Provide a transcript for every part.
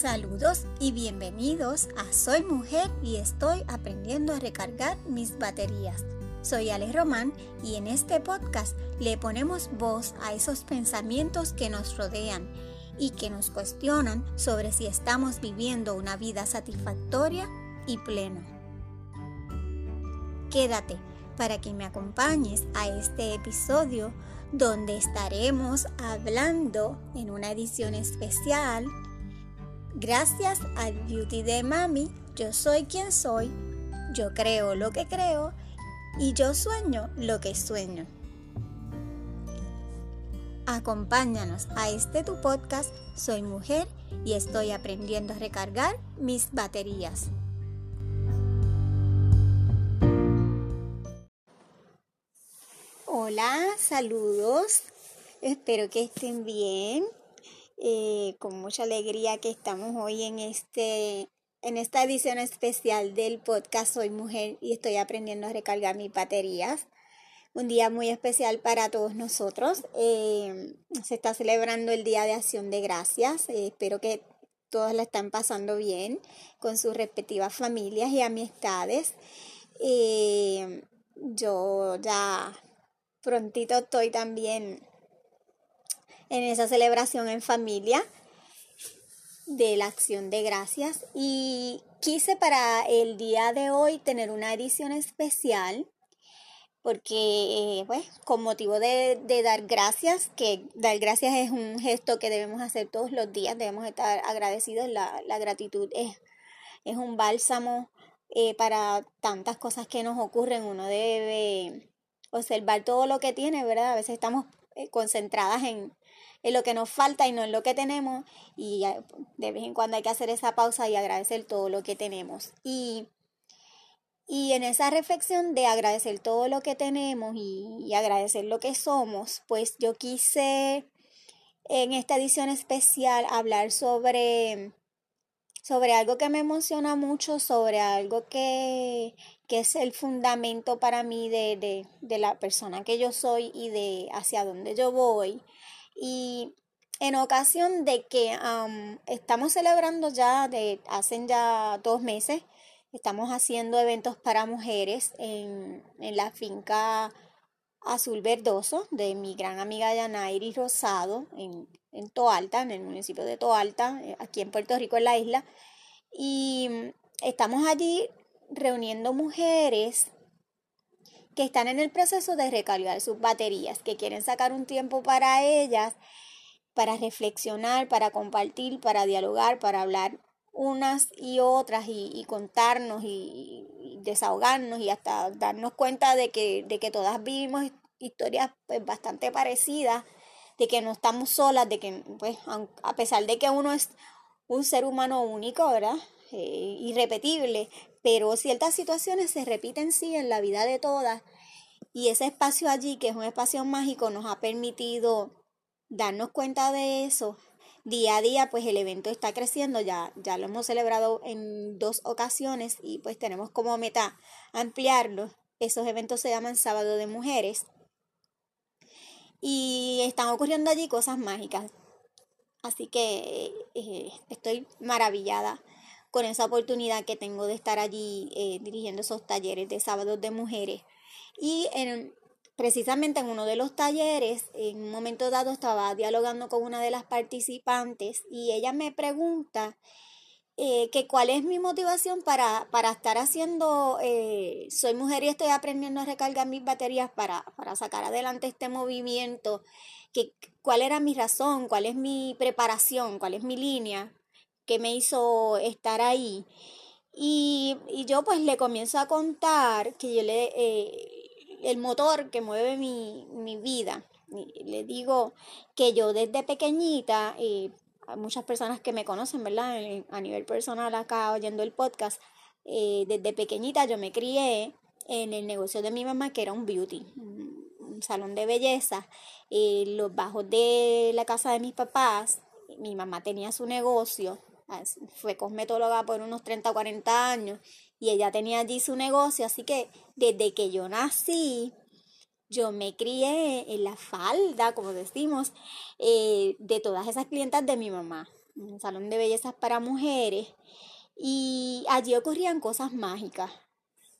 Saludos y bienvenidos a Soy Mujer y estoy aprendiendo a recargar mis baterías. Soy Ale Román y en este podcast le ponemos voz a esos pensamientos que nos rodean y que nos cuestionan sobre si estamos viviendo una vida satisfactoria y plena. Quédate para que me acompañes a este episodio donde estaremos hablando en una edición especial. Gracias al Beauty de Mami, yo soy quien soy, yo creo lo que creo y yo sueño lo que sueño. Acompáñanos a este tu podcast. Soy mujer y estoy aprendiendo a recargar mis baterías. Hola, saludos. Espero que estén bien. Eh, con mucha alegría que estamos hoy en este en esta edición especial del podcast Soy Mujer y estoy aprendiendo a recargar mis baterías. Un día muy especial para todos nosotros. Eh, se está celebrando el Día de Acción de Gracias. Eh, espero que todos la están pasando bien con sus respectivas familias y amistades. yo ya prontito estoy también en esa celebración en familia de la acción de gracias y quise para el día de hoy tener una edición especial porque eh, pues con motivo de, dar gracias, que dar gracias es un gesto que debemos hacer todos los días, debemos estar agradecidos, la, gratitud es, es un bálsamo eh, para tantas cosas que nos ocurren, uno debe observar todo lo que tiene, ¿verdad? A veces estamos eh, concentradas en, en lo que nos falta y no en lo que tenemos y de vez en cuando hay que hacer esa pausa y agradecer todo lo que tenemos. Y, y en esa reflexión de agradecer todo lo que tenemos y, y agradecer lo que somos, pues yo quise en esta edición especial hablar sobre sobre algo que me emociona mucho, sobre algo que, que es el fundamento para mí de, de, de, la persona que yo soy y de hacia dónde yo voy. Y en ocasión de que estamos celebrando ya, de, hacen ya dos meses, estamos haciendo eventos para mujeres en, en la finca Azul Verdoso de mi gran amiga Yanairi Rosado en, en Toalta, en el municipio de Toalta, eh, aquí en Puerto Rico, en la isla. Y mm, estamos allí reuniendo mujeres que están en el proceso de recargar sus baterías, que quieren sacar un tiempo para ellas, para reflexionar, para compartir, para dialogar, para hablar unas y otras y, contarnos y, desahogarnos y hasta darnos cuenta de que, de que todas vivimos historias pues, bastante parecidas de que no estamos solas, de que, pues, a pesar de que uno es un ser humano único, ¿verdad? Eh, irrepetible, pero ciertas situaciones se repiten sí en la vida de todas y ese espacio allí, que es un espacio mágico, nos ha permitido darnos cuenta de eso. Día a día, pues el evento está creciendo, ya, ya lo hemos celebrado en dos ocasiones y pues tenemos como meta ampliarlo. Esos eventos se llaman Sábado de Mujeres y están ocurriendo allí cosas mágicas. Así que eh, estoy maravillada con esa oportunidad que tengo de estar allí eh, dirigiendo esos talleres de sábados de mujeres. Y en, precisamente en uno de los talleres, en un momento dado estaba dialogando con una de las participantes y ella me pregunta eh, que cuál es mi motivación para, para estar haciendo, eh, soy mujer y estoy aprendiendo a recargar mis baterías para, para sacar adelante este movimiento, que, cuál era mi razón, cuál es mi preparación, cuál es mi línea que me hizo estar ahí. Y, y yo pues le comienzo a contar que yo le, eh, el motor que mueve mi, mi vida, le digo que yo desde pequeñita, eh, muchas personas que me conocen, ¿verdad? A nivel personal acá oyendo el podcast, eh, desde pequeñita yo me crié en el negocio de mi mamá que era un beauty, un salón de belleza. En los bajos de la casa de mis papás, mi mamá tenía su negocio, fue cosmetóloga por unos 30 o 40 años y ella tenía allí su negocio, así que desde que yo nací, yo me crié en la falda, como decimos, eh, de todas esas clientas de mi mamá. un salón de belleza para mujeres, y allí ocurrían cosas mágicas.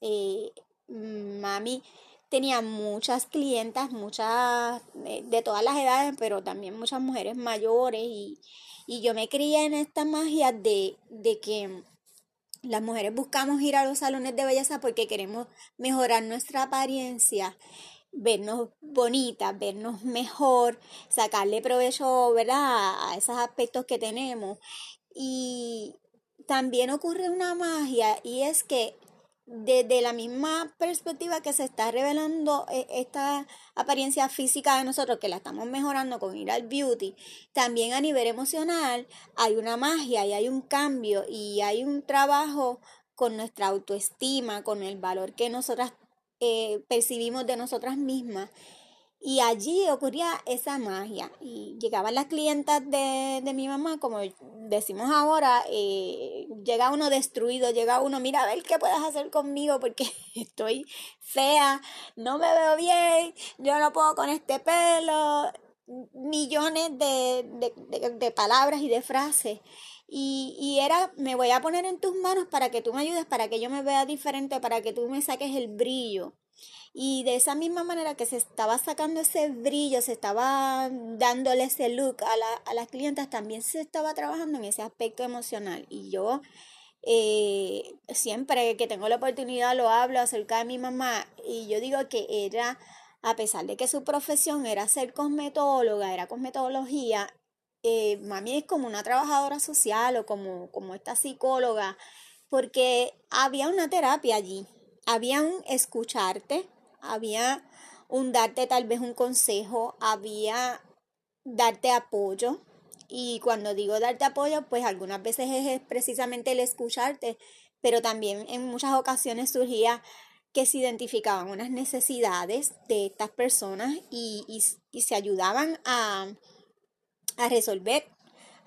Eh, mami tenía muchas clientas, muchas eh, de todas las edades, pero también muchas mujeres mayores y, y yo me crié en esta magia de, de que las mujeres buscamos ir a los salones de belleza porque queremos mejorar nuestra apariencia, vernos bonitas, vernos mejor, sacarle provecho, ¿verdad? A esos aspectos que tenemos. Y también ocurre una magia y es que desde la misma perspectiva que se está revelando eh, esta apariencia física de nosotros, que la estamos mejorando con ir al beauty, también a nivel emocional hay una magia y hay un cambio y hay un trabajo con nuestra autoestima, con el valor que nosotras eh, percibimos de nosotras mismas y allí ocurría esa magia. Y llegaban las clientas de, de mi mamá, como decimos ahora, eh, llega uno destruido, llega uno, mira a ver qué puedes hacer conmigo porque estoy fea, no me veo bien, yo no puedo con este pelo, millones de, de, de palabras y de frases. Y, y, era, me voy a poner en tus manos para que tú me ayudes, para que yo me vea diferente, para que tú me saques el brillo. Y de esa misma manera que se estaba sacando ese brillo, se estaba dándole ese look a, la, a las clientas, también se estaba trabajando en ese aspecto emocional. Y yo eh, siempre que tengo la oportunidad lo hablo acerca de mi mamá y yo digo que era, a pesar de que su profesión era ser cosmetóloga, era cosmetología, eh, mami es como una trabajadora social o como, como esta psicóloga, porque había una terapia allí, había un escucharte, había un darte tal vez un consejo, había darte apoyo. Y cuando digo darte apoyo, pues algunas veces es precisamente el escucharte, pero también en muchas ocasiones surgía que se identificaban unas necesidades de estas personas y, y, se ayudaban a, a resolver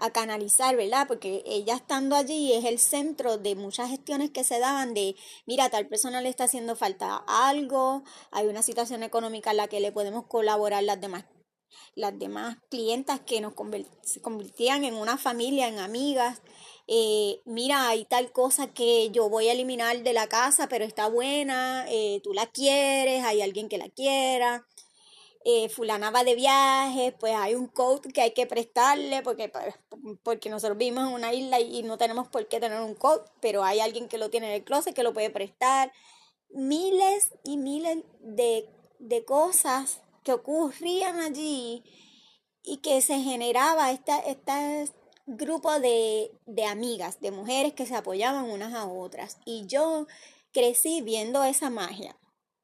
a canalizar, ¿verdad? Porque ella estando allí es el centro de muchas gestiones que se daban de, mira, tal persona le está haciendo falta algo, hay una situación económica en la que le podemos colaborar las demás las demás clientas que nos convertían en una familia, en amigas. Eh, mira, hay tal cosa que yo voy a eliminar de la casa, pero está buena, eh, tú la quieres, hay alguien que la quiera eh, fulana va de viaje, pues hay un coat que hay que prestarle porque, pues, porque nosotros vivimos en una isla y no tenemos por qué tener un coat, pero hay alguien que lo tiene en el closet que lo puede prestar. Miles y miles de, de cosas que ocurrían allí y que se generaba esta, grupo de, de amigas, de mujeres que se apoyaban unas a otras. Y yo crecí viendo esa magia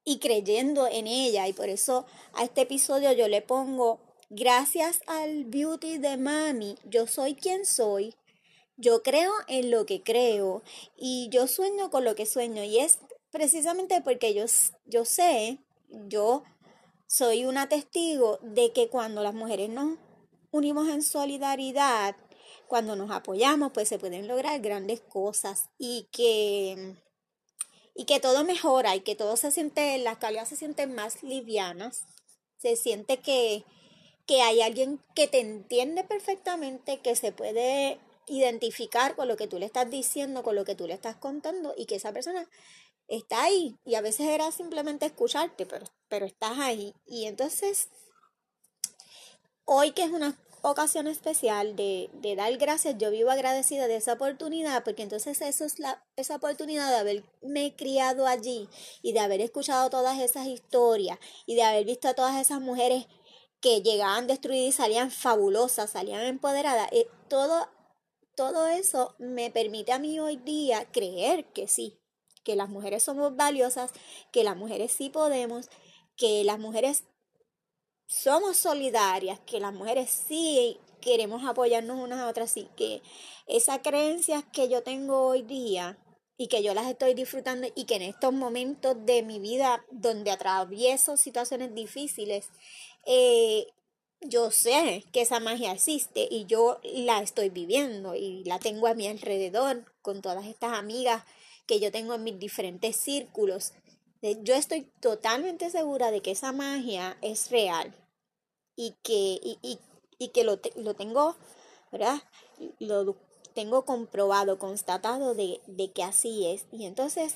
y creyendo en ella. Y por eso a este episodio yo le pongo, gracias al beauty de mami, yo soy quien soy. Yo creo en lo que creo y yo sueño con lo que sueño. Y es precisamente porque yo, yo sé, yo soy una testigo de que cuando las mujeres nos unimos en solidaridad, cuando nos apoyamos, pues se pueden lograr grandes cosas y que y que todo mejora y que todo se siente, las calidades se sienten más livianas, se siente que, que hay alguien que te entiende perfectamente, que se puede identificar con lo que tú le estás diciendo, con lo que tú le estás contando y que esa persona está ahí y a veces era simplemente escucharte, pero, pero estás ahí. Y entonces, hoy que es una ocasión especial de, de, dar gracias, yo vivo agradecida de esa oportunidad, porque entonces eso es la, esa oportunidad de haberme criado allí y de haber escuchado todas esas historias y de haber visto a todas esas mujeres que llegaban destruidas y salían fabulosas, salían empoderadas. Eh, todo, todo eso me permite a mí hoy día creer que sí, que las mujeres somos valiosas, que las mujeres sí podemos, que las mujeres somos solidarias, que las mujeres sí queremos apoyarnos unas a otras, sí que esas creencias que yo tengo hoy día y que yo las estoy disfrutando y que en estos momentos de mi vida donde atravieso situaciones difíciles, eh, yo sé que esa magia existe y yo la estoy viviendo y la tengo a mi alrededor con todas estas amigas que yo tengo en mis diferentes círculos yo estoy totalmente segura de que esa magia es real y que, y, y, y que lo, lo tengo ¿verdad? Lo tengo comprobado, constatado de, que así es. Y entonces,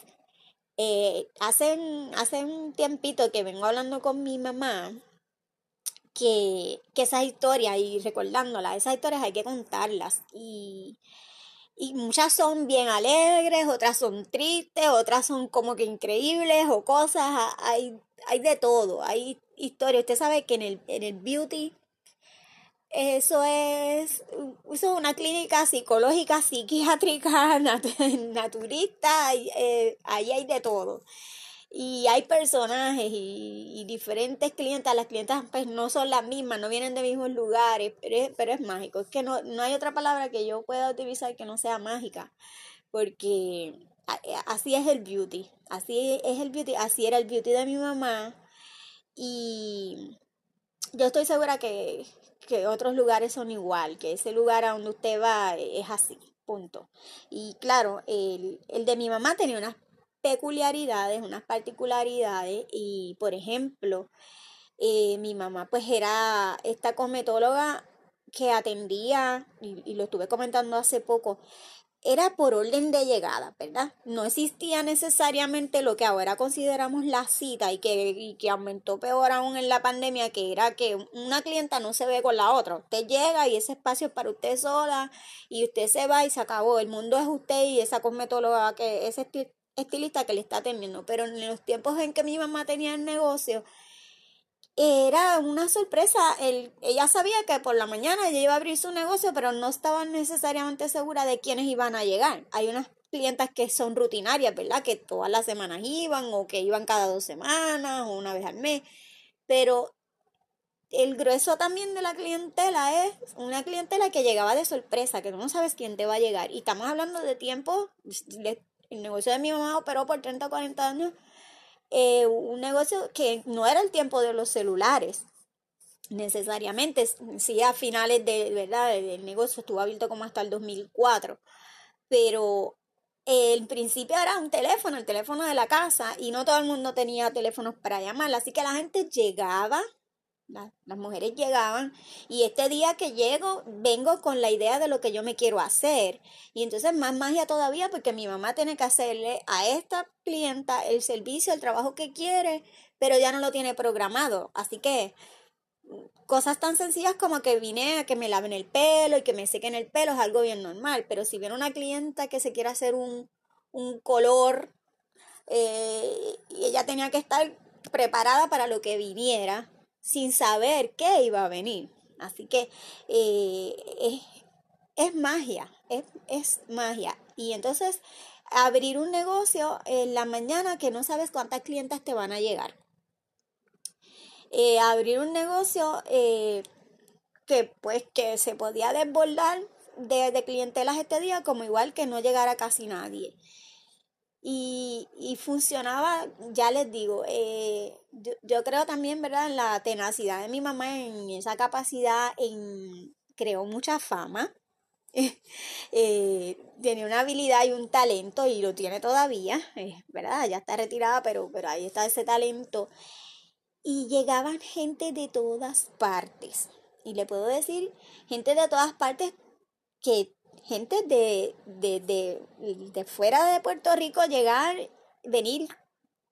eh, hace, hace un tiempito que vengo hablando con mi mamá, que, que esas historias, y recordándolas, esas historias hay que contarlas. Y, y muchas son bien alegres, otras son tristes, otras son como que increíbles o cosas, hay, hay de todo, hay historias. Usted sabe que en el, en el beauty eso es, eso una clínica psicológica, psiquiátrica, naturista, eh, ahí hay de todo. Y hay personajes y, diferentes clientes, las clientas pues no son las mismas, no vienen de mismos lugares, pero es, pero es mágico. Es que no, no hay otra palabra que yo pueda utilizar que no sea mágica, porque así es el beauty, así es el beauty, así era el beauty de mi mamá. Y yo estoy segura que, que otros lugares son igual, que ese lugar a donde usted va es así, punto. Y claro, el, el de mi mamá tenía unas peculiaridades, unas particularidades y, por ejemplo, eh, mi mamá pues era esta cosmetóloga que atendía, y, y, lo estuve comentando hace poco, era por orden de llegada, ¿verdad? No existía necesariamente lo que ahora consideramos la cita y que, que aumentó peor aún en la pandemia, que era que una clienta no se ve con la otra. Usted llega y ese espacio es para usted sola y usted se va y se acabó. El mundo es usted y esa cosmetóloga, que ese estilista que le está atendiendo. Pero en los tiempos en que mi mamá tenía el negocio, era una sorpresa. El, ella sabía que por la mañana ella iba a abrir su negocio, pero no estaba necesariamente segura de quiénes iban a llegar. Hay unas clientas que son rutinarias, ¿verdad? Que todas las semanas iban o que iban cada dos semanas o una vez al mes. Pero el grueso también de la clientela es una clientela que llegaba de sorpresa, que no sabes quién te va a llegar. Y estamos hablando de tiempo, el negocio de mi mamá operó por 30 o 40 años eh, un negocio que no era el tiempo de los celulares necesariamente, sí a finales de, ¿verdad? El negocio estuvo abierto como hasta el 2004, pero el principio era un teléfono, el teléfono de la casa, y no todo el mundo tenía teléfonos para llamar, así que la gente llegaba las mujeres llegaban y este día que llego vengo con la idea de lo que yo me quiero hacer. Y entonces más magia todavía porque mi mamá tiene que hacerle a esta clienta el servicio, el trabajo que quiere, pero ya no lo tiene programado. Así que cosas tan sencillas como que vine a que me laven el pelo y que me sequen el pelo es algo bien normal. Pero si viene una clienta que se quiere hacer un, un color eh, y ella tenía que estar preparada para lo que viniera sin saber qué iba a venir. Así que eh, es, magia, es, magia. Y entonces abrir un negocio en la mañana que no sabes cuántas clientas te van a llegar. Eh, abrir un negocio eh, que pues que se podía desbordar de, de clientelas este día como igual que no llegara casi nadie. Y, y funcionaba, ya les digo, eh, yo, yo, creo también, ¿verdad?, en la tenacidad de mi mamá, en esa capacidad, creó mucha fama. eh, tiene una habilidad y un talento y lo tiene todavía, eh, ¿verdad? Ya está retirada, pero, pero ahí está ese talento. Y llegaban gente de todas partes. Y le puedo decir, gente de todas partes que gente de, de, de, de fuera de Puerto Rico llegar, venir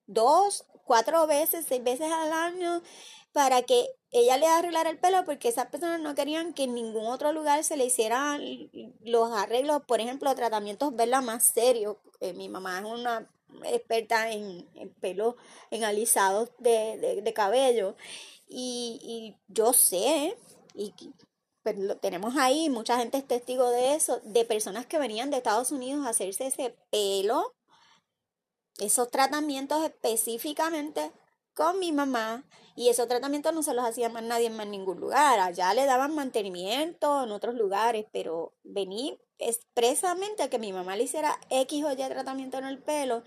dos, cuatro veces, seis veces al año para que ella le arreglara el pelo porque esas personas no querían que en ningún otro lugar se le hicieran los arreglos, por ejemplo, tratamientos, verla más serios. Eh, mi mamá es una experta en, pelo, en alisados de, de, cabello. Y, y yo sé, y lo tenemos ahí, mucha gente es testigo de eso, de personas que venían de Estados Unidos a hacerse ese pelo, esos tratamientos específicamente con mi mamá y esos tratamientos no se los hacía más nadie en más ningún lugar, allá le daban mantenimiento en otros lugares, pero vení expresamente a que mi mamá le hiciera X o Y tratamiento en el pelo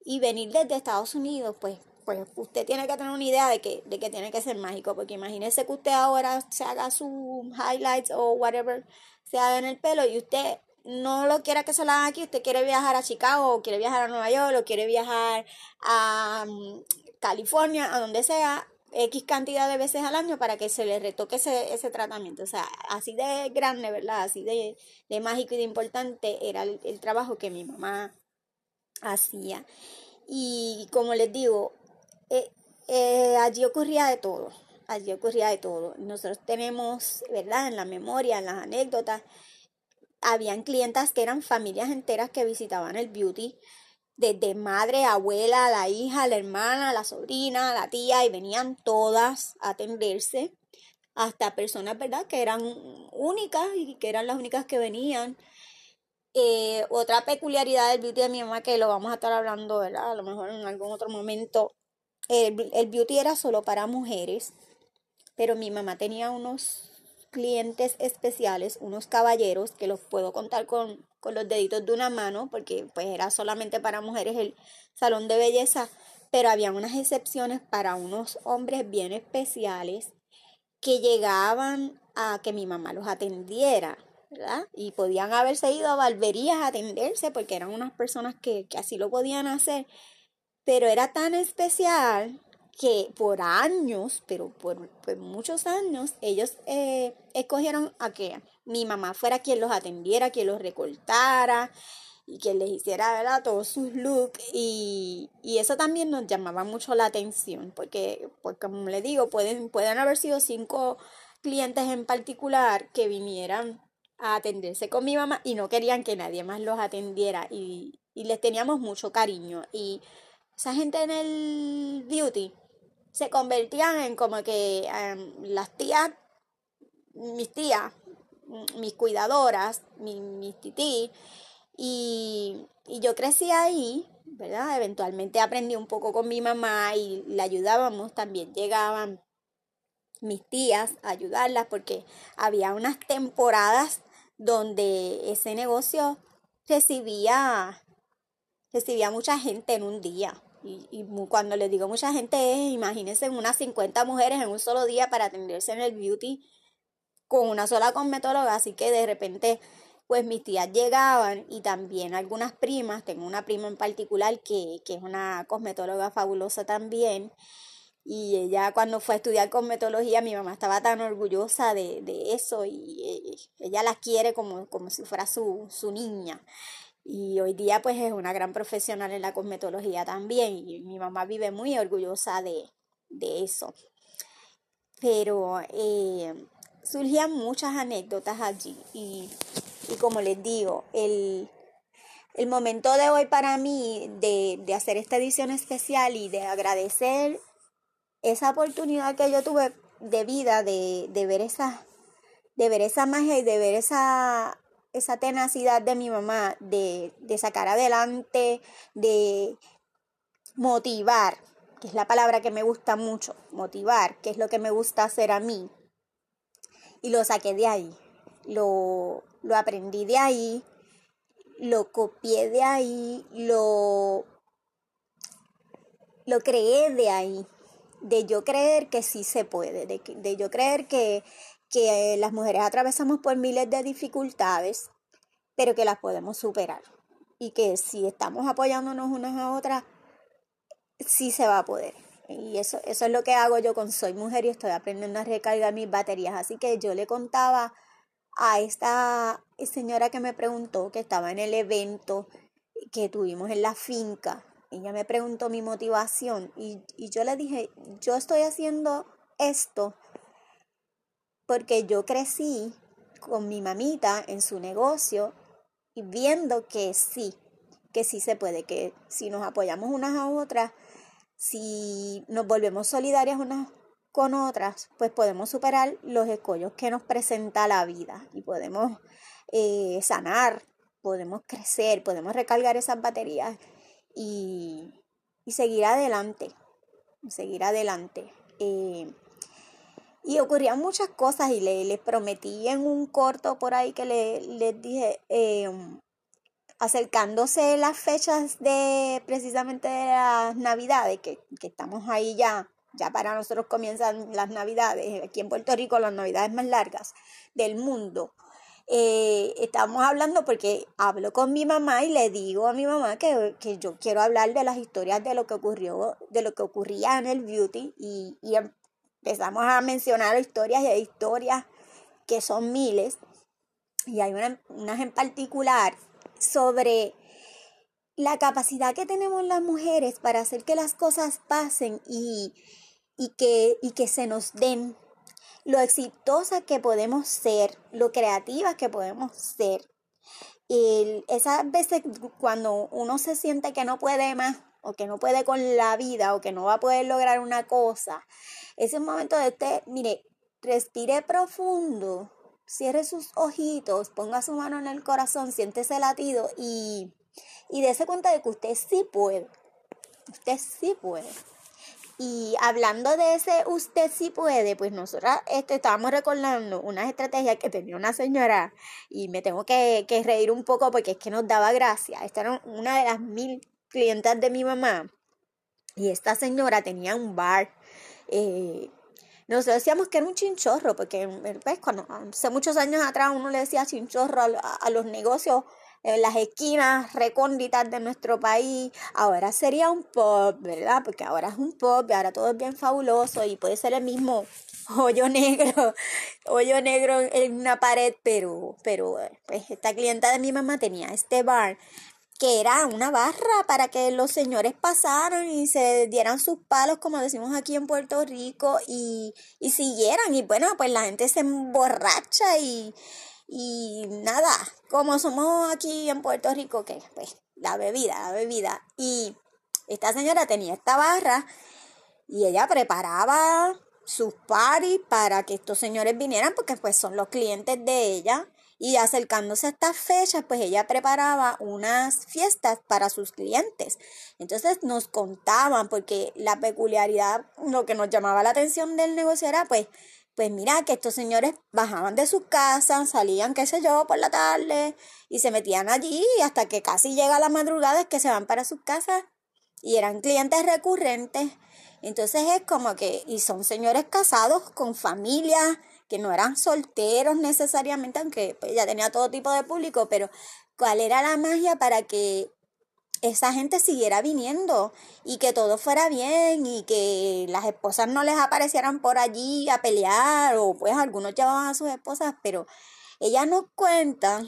y venir desde Estados Unidos, pues pues usted tiene que tener una idea de que, de que tiene que ser mágico, porque imagínese que usted ahora se haga su highlights o whatever se haga en el pelo y usted no lo quiera que se lo haga aquí, usted quiere viajar a Chicago, o quiere viajar a Nueva York, o quiere viajar a mm, California, a donde sea, X cantidad de veces al año para que se le retoque ese, ese tratamiento. O sea, así de grande, ¿verdad? Así de, de mágico y de importante era el, trabajo que mi mamá hacía. Y como les digo, eh, eh, allí ocurría de todo, allí ocurría de todo. Nosotros tenemos, ¿verdad? En la memoria, en las anécdotas, habían clientas que eran familias enteras que visitaban el beauty desde madre, abuela, la hija, la hermana, la sobrina, la tía, y venían todas a atenderse, hasta personas, ¿verdad?, que eran únicas y que eran las únicas que venían. Eh, otra peculiaridad del beauty de mi mamá, que lo vamos a estar hablando, ¿verdad?, a lo mejor en algún otro momento, el, el beauty era solo para mujeres, pero mi mamá tenía unos clientes especiales, unos caballeros que los puedo contar con, con los deditos de una mano, porque pues era solamente para mujeres el salón de belleza, pero había unas excepciones para unos hombres bien especiales que llegaban a que mi mamá los atendiera, ¿verdad? Y podían haberse ido a barberías a atenderse porque eran unas personas que, que así lo podían hacer, pero era tan especial que por años, pero por, muchos años, ellos eh, escogieron a que mi mamá fuera quien los atendiera, quien los recortara y quien les hiciera ¿verdad? todos sus looks y, eso también nos llamaba mucho la atención porque, porque como le digo, pueden, pueden haber sido cinco clientes en particular que vinieran a atenderse con mi mamá y no querían que nadie más los atendiera. Y, y les teníamos mucho cariño. Y esa gente en el beauty se convertían en como que em, las tías, mis tías, mis cuidadoras, mis, mis tití, y, y yo crecí ahí, ¿verdad? Eventualmente aprendí un poco con mi mamá y la ayudábamos, también llegaban mis tías a ayudarlas porque había unas temporadas donde ese negocio recibía recibía mucha gente en un día y, cuando les digo mucha gente es, imagínense unas 50 mujeres en un solo día para atenderse en el beauty con una sola cosmetóloga, así que de repente pues mis tías llegaban y también algunas primas, tengo una prima en particular que, que es una cosmetóloga fabulosa también, y ella cuando fue a estudiar cosmetología, mi mamá estaba tan orgullosa de, de eso y, eh, ella la quiere como, como si fuera su, su niña. Y hoy día pues es una gran profesional en la cosmetología también y mi mamá vive muy orgullosa de, eso. Pero eh, surgían muchas anécdotas allí y, como les digo, el, momento de hoy para mí de, de hacer esta edición especial y de agradecer esa oportunidad que yo tuve de vida, de, de ver esa, de ver esa magia y de ver esa esa tenacidad de mi mamá de, sacar adelante, de motivar, que es la palabra que me gusta mucho, motivar, que es lo que me gusta hacer a mí. Y lo saqué de ahí, lo, lo aprendí de ahí, lo copié de ahí, lo, lo creé de ahí, de yo creer que sí se puede, de, de yo creer que, que las mujeres atravesamos por miles de dificultades, pero que las podemos superar. Y que si estamos apoyándonos unas a otras, sí se va a poder. Y eso, eso es lo que hago yo con Soy Mujer y estoy aprendiendo a recargar mis baterías. Así que yo le contaba a esta señora que me preguntó, que estaba en el evento que tuvimos en la finca. Ella me preguntó mi motivación y, y yo le dije, yo estoy haciendo esto porque yo crecí con mi mamita en su negocio y viendo que sí, que sí se puede, que si nos apoyamos unas a otras, si nos volvemos solidarias unas con otras, pues podemos superar los escollos que nos presenta la vida y podemos eh, sanar, podemos crecer, podemos recargar esas baterías y, y seguir adelante, seguir adelante. Eh, y ocurrían muchas cosas y le, les prometí en un corto por ahí que le, les dije, em, acercándose las fechas de precisamente de las navidades, que, que estamos ahí ya, ya para nosotros comienzan las navidades, aquí en Puerto Rico las navidades más largas del mundo. Eh, estamos hablando porque hablo con mi mamá y le digo a mi mamá que, que, yo quiero hablar de las historias de lo que ocurrió, de lo que ocurría en el beauty y, y, empezamos a mencionar historias y historias que son miles. Y hay una, unas en particular sobre la capacidad que tenemos las mujeres para hacer que las cosas pasen y, y, que, y que se nos den lo exitosa que podemos ser, lo creativas que podemos ser. Y esas veces cuando uno se siente que no puede más o que no puede con la vida o que no va a poder lograr una cosa, ese momento de usted, mire, respire profundo, cierre sus ojitos, ponga su mano en el corazón, siente ese latido y, y dése cuenta de que usted sí puede. Usted sí puede. Y hablando de ese usted sí puede, pues nosotras este, estábamos recordando unas estrategias que tenía una señora y me tengo que, que reír un poco porque es que nos daba gracia. Esta era una de las mil clientas de mi mamá y esta señora tenía un bar. Eh, nosotros decíamos que era un chinchorro, porque pues, cuando, hace muchos años atrás uno le decía chinchorro a los negocios en las esquinas recónditas de nuestro país. Ahora sería un pop, ¿verdad? Porque ahora es un pop y ahora todo es bien fabuloso y puede ser el mismo hoyo negro, hoyo negro en una pared, pero, pero pues esta clienta de mi mamá tenía este bar que era una barra para que los señores pasaran y se dieran sus palos, como decimos aquí en Puerto Rico, y, y siguieran. Y bueno, pues la gente se emborracha y, y nada, como somos aquí en Puerto Rico, que pues la bebida, la bebida. Y esta señora tenía esta barra y ella preparaba sus paris para que estos señores vinieran porque pues son los clientes de ella. Y acercándose a estas fechas, pues ella preparaba unas fiestas para sus clientes. Entonces nos contaban, porque la peculiaridad, lo que nos llamaba la atención del negocio era pues pues mira que estos señores bajaban de sus casas, salían, qué sé yo, por la tarde y se metían allí hasta que casi llega la madrugada es que se van para sus casas y eran clientes recurrentes. Entonces es como que, y son señores casados con familias, que no eran solteros necesariamente, aunque pues, ya tenía todo tipo de público, pero ¿cuál era la magia para que esa gente siguiera viniendo y que todo fuera bien y que las esposas no les aparecieran por allí a pelear o pues algunos llevaban a sus esposas, pero ella nos cuenta,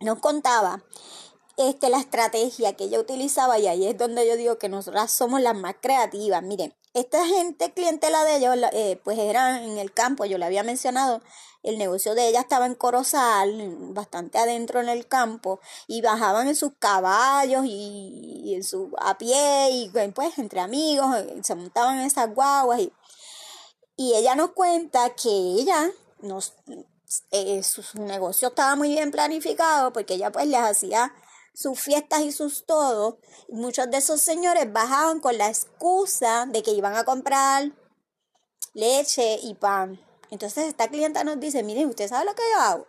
nos contaba este, la estrategia que ella utilizaba y ahí es donde yo digo que nosotras somos las más creativas. Miren, esta gente clientela de ellos, eh, pues eran en el campo, yo le había mencionado, el negocio de ella estaba en Corozal, bastante adentro en el campo, y bajaban en sus caballos y, en su, a pie, y pues entre amigos, eh, se montaban en esas guaguas. Y, y ella nos cuenta que ella nos, eh, su, negocio estaba muy bien planificado porque ella pues les hacía sus fiestas y sus todo. muchos de esos señores bajaban con la excusa de que iban a comprar leche y pan. Entonces esta clienta nos dice, miren, ¿usted sabe lo que yo hago?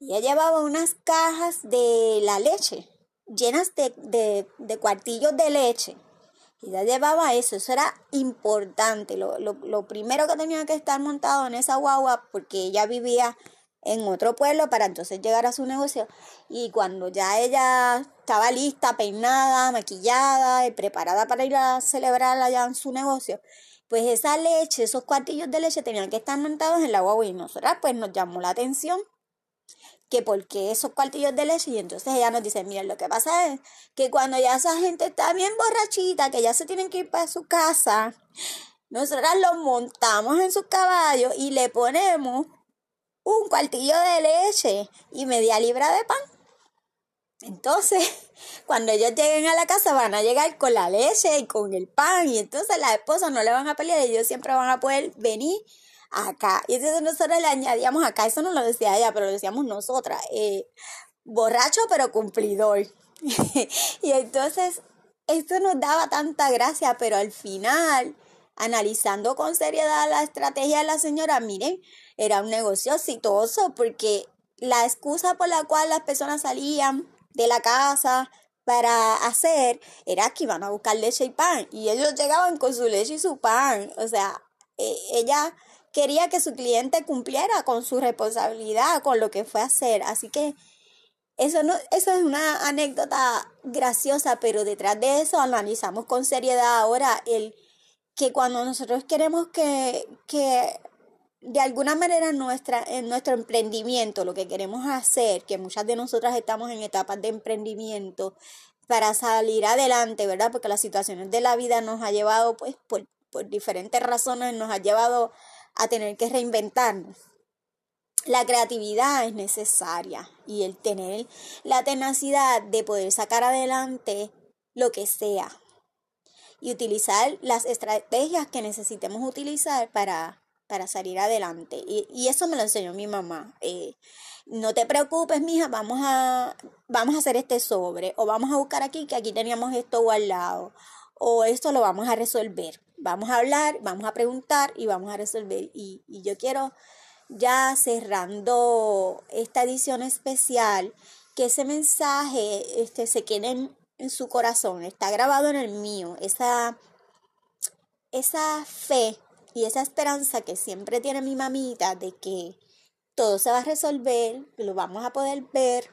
Ella llevaba unas cajas de la leche, llenas de, de, cuartillos de leche. Ella llevaba eso, eso era importante. Lo, lo, lo primero que tenía que estar montado en esa guagua, porque ella vivía en otro pueblo para entonces llegar a su negocio. Y cuando ya ella estaba lista, peinada, maquillada y preparada para ir a celebrar allá en su negocio, pues esa leche, esos cuartillos de leche tenían que estar montados en la guagua y nosotras pues nos llamó la atención que porque esos cuartillos de leche y entonces ella nos dice, miren, lo que pasa es que cuando ya esa gente está bien borrachita, que ya se tienen que ir para su casa, nosotras los montamos en sus caballos y le ponemos un cuartillo de leche y media libra de pan. Entonces, cuando ellos lleguen a la casa van a llegar con la leche y con el pan y entonces las esposas no le van a pelear, ellos siempre van a poder venir acá. Y entonces nosotros le añadíamos acá, eso no lo decía ella, pero lo decíamos nosotras, eh, borracho pero cumplidor. y entonces, esto nos daba tanta gracia, pero al final, analizando con seriedad la estrategia de la señora, miren, era un negocio exitoso porque la excusa por la cual las personas salían de la casa para hacer era que iban a buscar leche y pan y ellos llegaban con su leche y su pan. O sea, e, ella quería que su cliente cumpliera con su responsabilidad, con lo que fue a hacer. Así que eso, no, eso es una anécdota graciosa, pero detrás de eso analizamos con seriedad ahora el que cuando nosotros queremos que, que de alguna manera nuestra, en nuestro emprendimiento, lo que queremos hacer, que muchas de nosotras estamos en etapas de emprendimiento para salir adelante, ¿verdad? Porque las situaciones de la vida nos ha llevado, pues, por, por diferentes razones, nos ha llevado a tener que reinventarnos. La creatividad es necesaria y el tener la tenacidad de poder sacar adelante lo que sea y utilizar las estrategias que necesitemos utilizar para, para salir adelante. Y, eso me lo enseñó mi mamá. Eh, no te preocupes, mija, vamos a, vamos a hacer este sobre o vamos a buscar aquí que aquí teníamos esto al lado o esto lo vamos a resolver. Vamos a hablar, vamos a preguntar y vamos a resolver. Y, y yo quiero ya cerrando esta edición especial, que ese mensaje este, se quede en, su corazón, está grabado en el mío, esa, esa fe y esa esperanza que siempre tiene mi mamita de que todo se va a resolver, lo vamos a poder ver,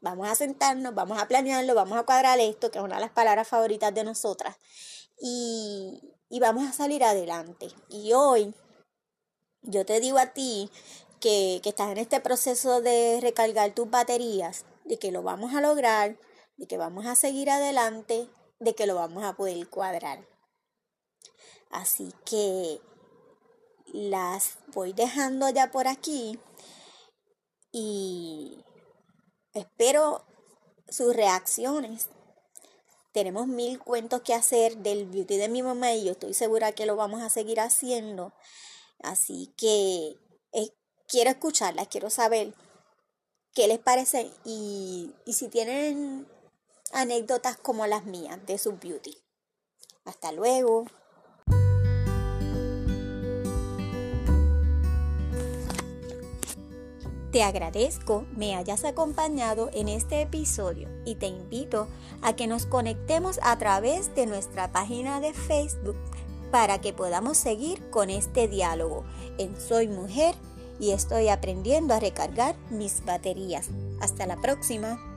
vamos a sentarnos, vamos a planearlo, vamos a cuadrar esto, que es una de las palabras favoritas de nosotras, y, y vamos a salir adelante. Y hoy yo te digo a ti que, que estás en este proceso de recargar tus baterías, de que lo vamos a lograr, de que vamos a seguir adelante, de que lo vamos a poder cuadrar. Así que las voy dejando ya por aquí y espero sus reacciones. Tenemos mil cuentos que hacer del beauty de mi mamá y yo estoy segura que lo vamos a seguir haciendo. Así que eh, quiero escucharlas, quiero saber qué les parece y, y si tienen anécdotas como las mías de su beauty. Hasta luego. Te agradezco me hayas acompañado en este episodio y te invito a que nos conectemos a través de nuestra página de Facebook para que podamos seguir con este diálogo en Soy Mujer y estoy aprendiendo a recargar mis baterías. Hasta la próxima.